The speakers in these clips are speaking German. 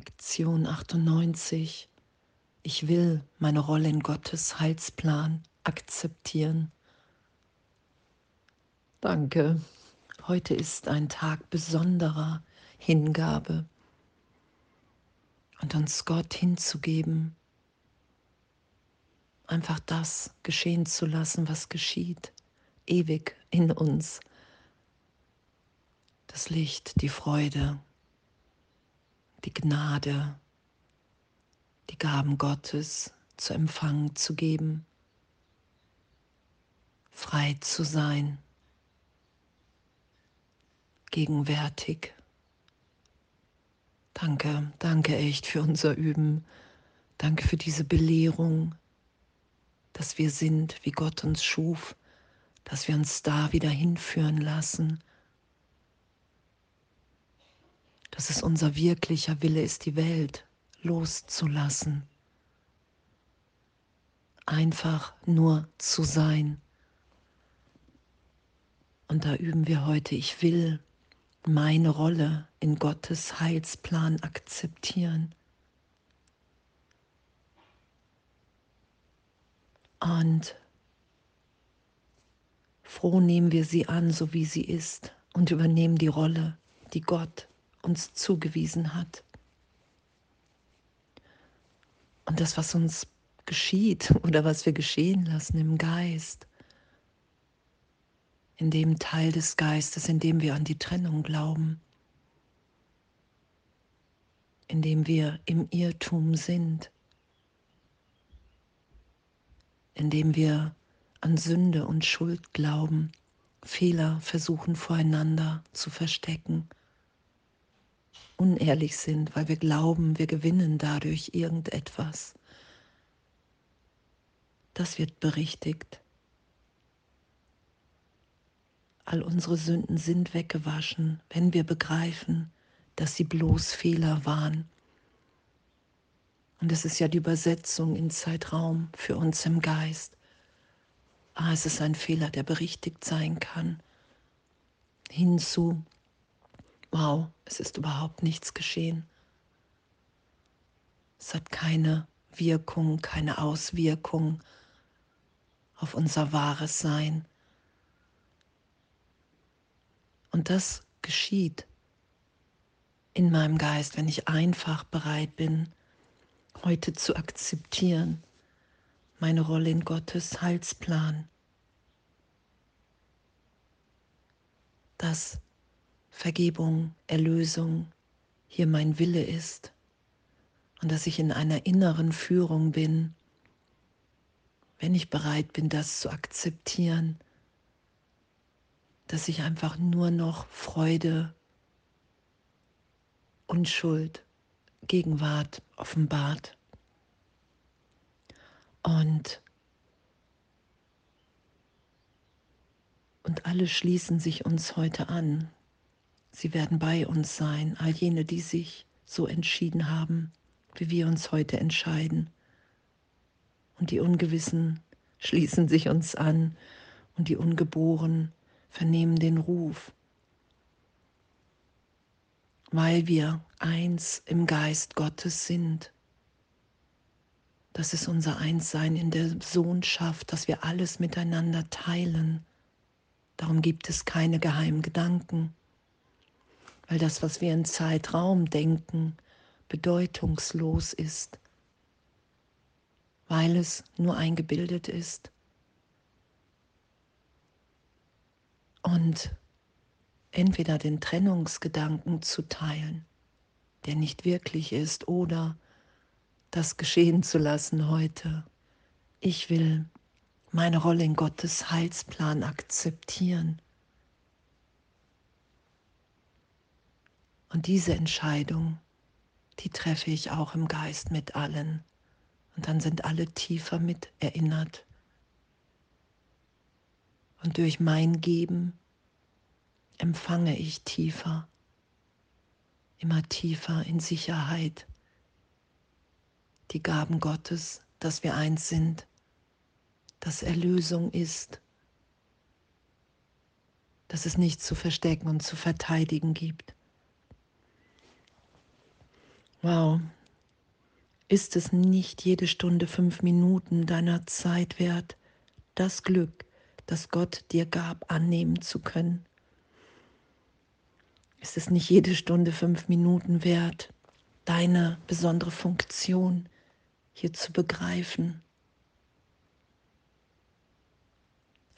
Lektion 98. Ich will meine Rolle in Gottes Heilsplan akzeptieren. Danke. Heute ist ein Tag besonderer Hingabe und uns Gott hinzugeben, einfach das geschehen zu lassen, was geschieht, ewig in uns. Das Licht, die Freude, die Gnade, die Gaben Gottes zu empfangen, zu geben, frei zu sein, gegenwärtig. Danke, danke echt für unser Üben. Danke für diese Belehrung, dass wir sind, wie Gott uns schuf, dass wir uns da wieder hinführen lassen dass es unser wirklicher Wille ist, die Welt loszulassen. Einfach nur zu sein. Und da üben wir heute, ich will meine Rolle in Gottes Heilsplan akzeptieren. Und froh nehmen wir sie an, so wie sie ist, und übernehmen die Rolle, die Gott uns zugewiesen hat. Und das, was uns geschieht oder was wir geschehen lassen im Geist, in dem Teil des Geistes, in dem wir an die Trennung glauben, in dem wir im Irrtum sind, in dem wir an Sünde und Schuld glauben, Fehler versuchen voreinander zu verstecken unehrlich sind, weil wir glauben, wir gewinnen dadurch irgendetwas. Das wird berichtigt. All unsere Sünden sind weggewaschen, wenn wir begreifen, dass sie bloß Fehler waren. Und es ist ja die Übersetzung in Zeitraum für uns im Geist. Ah, es ist ein Fehler, der berichtigt sein kann. Hinzu, wow, es ist überhaupt nichts geschehen. Es hat keine Wirkung, keine Auswirkung auf unser wahres Sein. Und das geschieht in meinem Geist, wenn ich einfach bereit bin, heute zu akzeptieren, meine Rolle in Gottes Heilsplan. Das Vergebung, Erlösung hier mein Wille ist und dass ich in einer inneren Führung bin, wenn ich bereit bin, das zu akzeptieren, dass ich einfach nur noch Freude, Unschuld, Gegenwart offenbart. Und, und alle schließen sich uns heute an. Sie werden bei uns sein, all jene, die sich so entschieden haben, wie wir uns heute entscheiden. Und die Ungewissen schließen sich uns an und die Ungeboren vernehmen den Ruf, weil wir eins im Geist Gottes sind. Das ist unser Einssein in der Sohnschaft, dass wir alles miteinander teilen. Darum gibt es keine geheimen Gedanken weil das, was wir in Zeitraum denken, bedeutungslos ist, weil es nur eingebildet ist. Und entweder den Trennungsgedanken zu teilen, der nicht wirklich ist, oder das geschehen zu lassen heute. Ich will meine Rolle in Gottes Heilsplan akzeptieren. Und diese Entscheidung, die treffe ich auch im Geist mit allen. Und dann sind alle tiefer mit erinnert. Und durch mein Geben empfange ich tiefer, immer tiefer in Sicherheit die Gaben Gottes, dass wir eins sind, dass Erlösung ist, dass es nichts zu verstecken und zu verteidigen gibt. Wow. Ist es nicht jede Stunde fünf Minuten deiner Zeit wert, das Glück, das Gott dir gab, annehmen zu können? Ist es nicht jede Stunde fünf Minuten wert, deine besondere Funktion hier zu begreifen?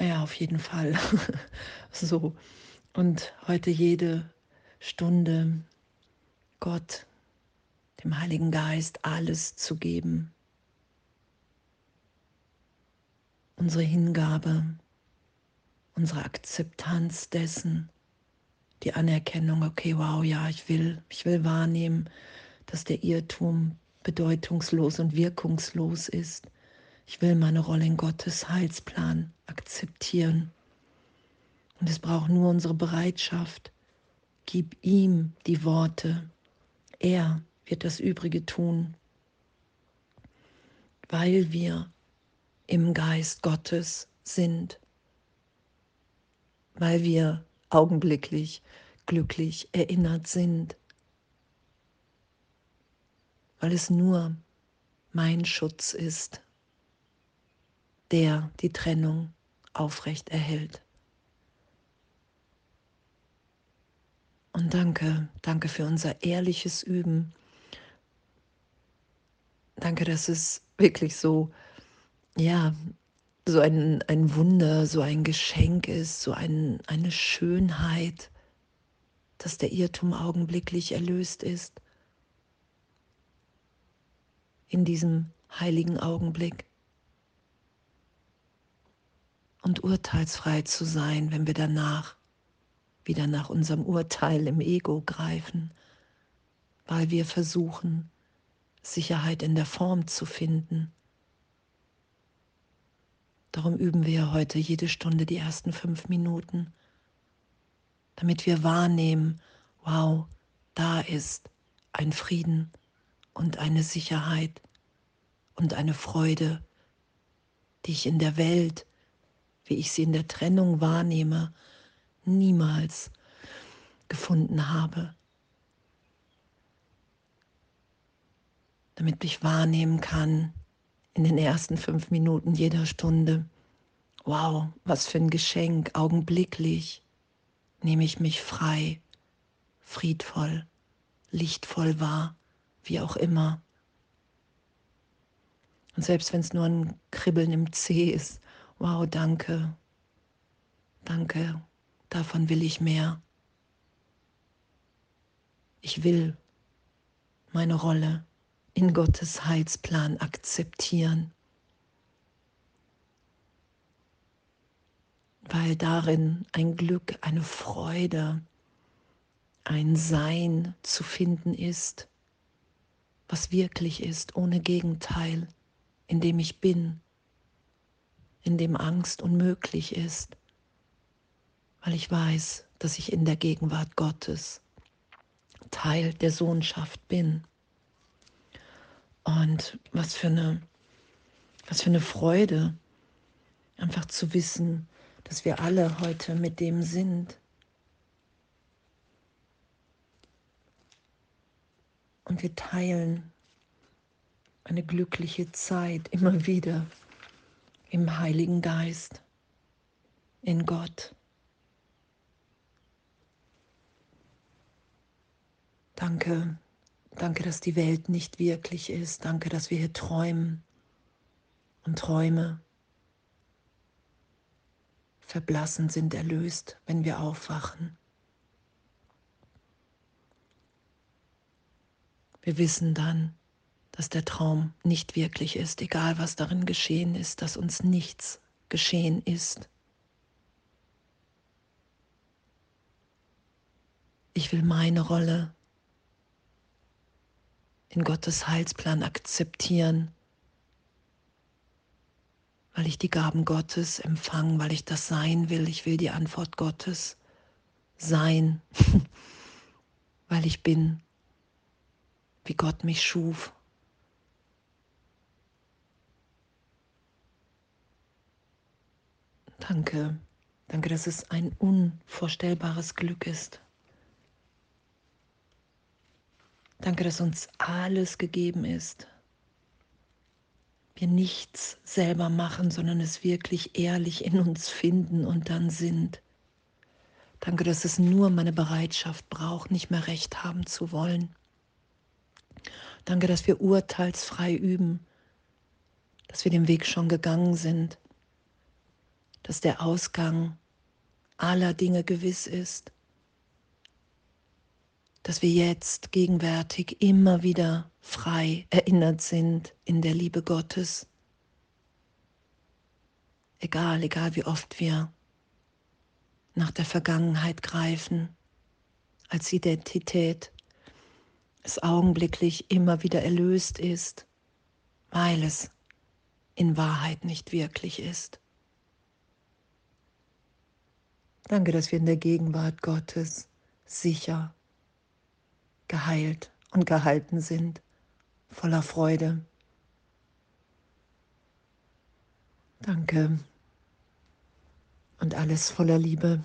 Ja, auf jeden Fall. so. Und heute jede Stunde Gott, dem Heiligen Geist, alles zu geben. Unsere Hingabe, unsere Akzeptanz dessen, die Anerkennung, okay, wow, ja, ich will, ich will wahrnehmen, dass der Irrtum bedeutungslos und wirkungslos ist. Ich will meine Rolle in Gottes Heilsplan akzeptieren. Und es braucht nur unsere Bereitschaft. Gib ihm die Worte. Er wird das Übrige tun, weil wir im Geist Gottes sind, weil wir augenblicklich glücklich erinnert sind, weil es nur mein Schutz ist, der die Trennung aufrecht erhält. Und danke, danke für unser ehrliches Üben. Danke, dass es wirklich so, ja, so ein, ein Wunder, so ein Geschenk ist, so ein, eine Schönheit, dass der Irrtum augenblicklich erlöst ist. In diesem heiligen Augenblick. Und urteilsfrei zu sein, wenn wir danach wieder nach unserem Urteil im Ego greifen, weil wir versuchen, Sicherheit in der Form zu finden Darum üben wir heute jede Stunde die ersten fünf Minuten, damit wir wahrnehmen, wow, da ist ein Frieden und eine Sicherheit und eine Freude, die ich in der Welt, wie ich sie in der Trennung wahrnehme, niemals gefunden habe. Damit ich wahrnehmen kann, in den ersten fünf Minuten jeder Stunde. Wow, was für ein Geschenk, augenblicklich nehme ich mich frei, friedvoll, lichtvoll wahr, wie auch immer. Und selbst wenn es nur ein Kribbeln im Zeh ist, wow, danke, danke, davon will ich mehr. Ich will meine Rolle in Gottes Heilsplan akzeptieren, weil darin ein Glück, eine Freude, ein Sein zu finden ist, was wirklich ist, ohne Gegenteil, in dem ich bin, in dem Angst unmöglich ist, weil ich weiß, dass ich in der Gegenwart Gottes Teil der Sohnschaft bin. Und was für eine, was für eine Freude, einfach zu wissen, dass wir alle heute mit dem sind. Und wir teilen eine glückliche Zeit immer wieder im Heiligen Geist, in Gott. Danke Danke, dass die Welt nicht wirklich ist. Danke, dass wir hier träumen und Träume verblassen sind erlöst, wenn wir aufwachen. Wir wissen dann, dass der Traum nicht wirklich ist, egal was darin geschehen ist, dass uns nichts geschehen ist. Ich will meine Rolle in Gottes Heilsplan akzeptieren, weil ich die Gaben Gottes empfange, weil ich das sein will. Ich will die Antwort Gottes sein, weil ich bin, wie Gott mich schuf. Danke, danke, dass es ein unvorstellbares Glück ist. Danke, dass uns alles gegeben ist. Wir nichts selber machen, sondern es wirklich ehrlich in uns finden und dann sind. Danke, dass es nur meine Bereitschaft braucht, nicht mehr recht haben zu wollen. Danke, dass wir urteilsfrei üben, dass wir den Weg schon gegangen sind, dass der Ausgang aller Dinge gewiss ist, dass wir jetzt gegenwärtig immer wieder frei erinnert sind in der Liebe Gottes. Egal, egal wie oft wir nach der Vergangenheit greifen als Identität, es augenblicklich immer wieder erlöst ist, weil es in Wahrheit nicht wirklich ist. Danke, dass wir in der Gegenwart Gottes sicher, geheilt und gehalten sind, voller Freude. Danke und alles voller Liebe.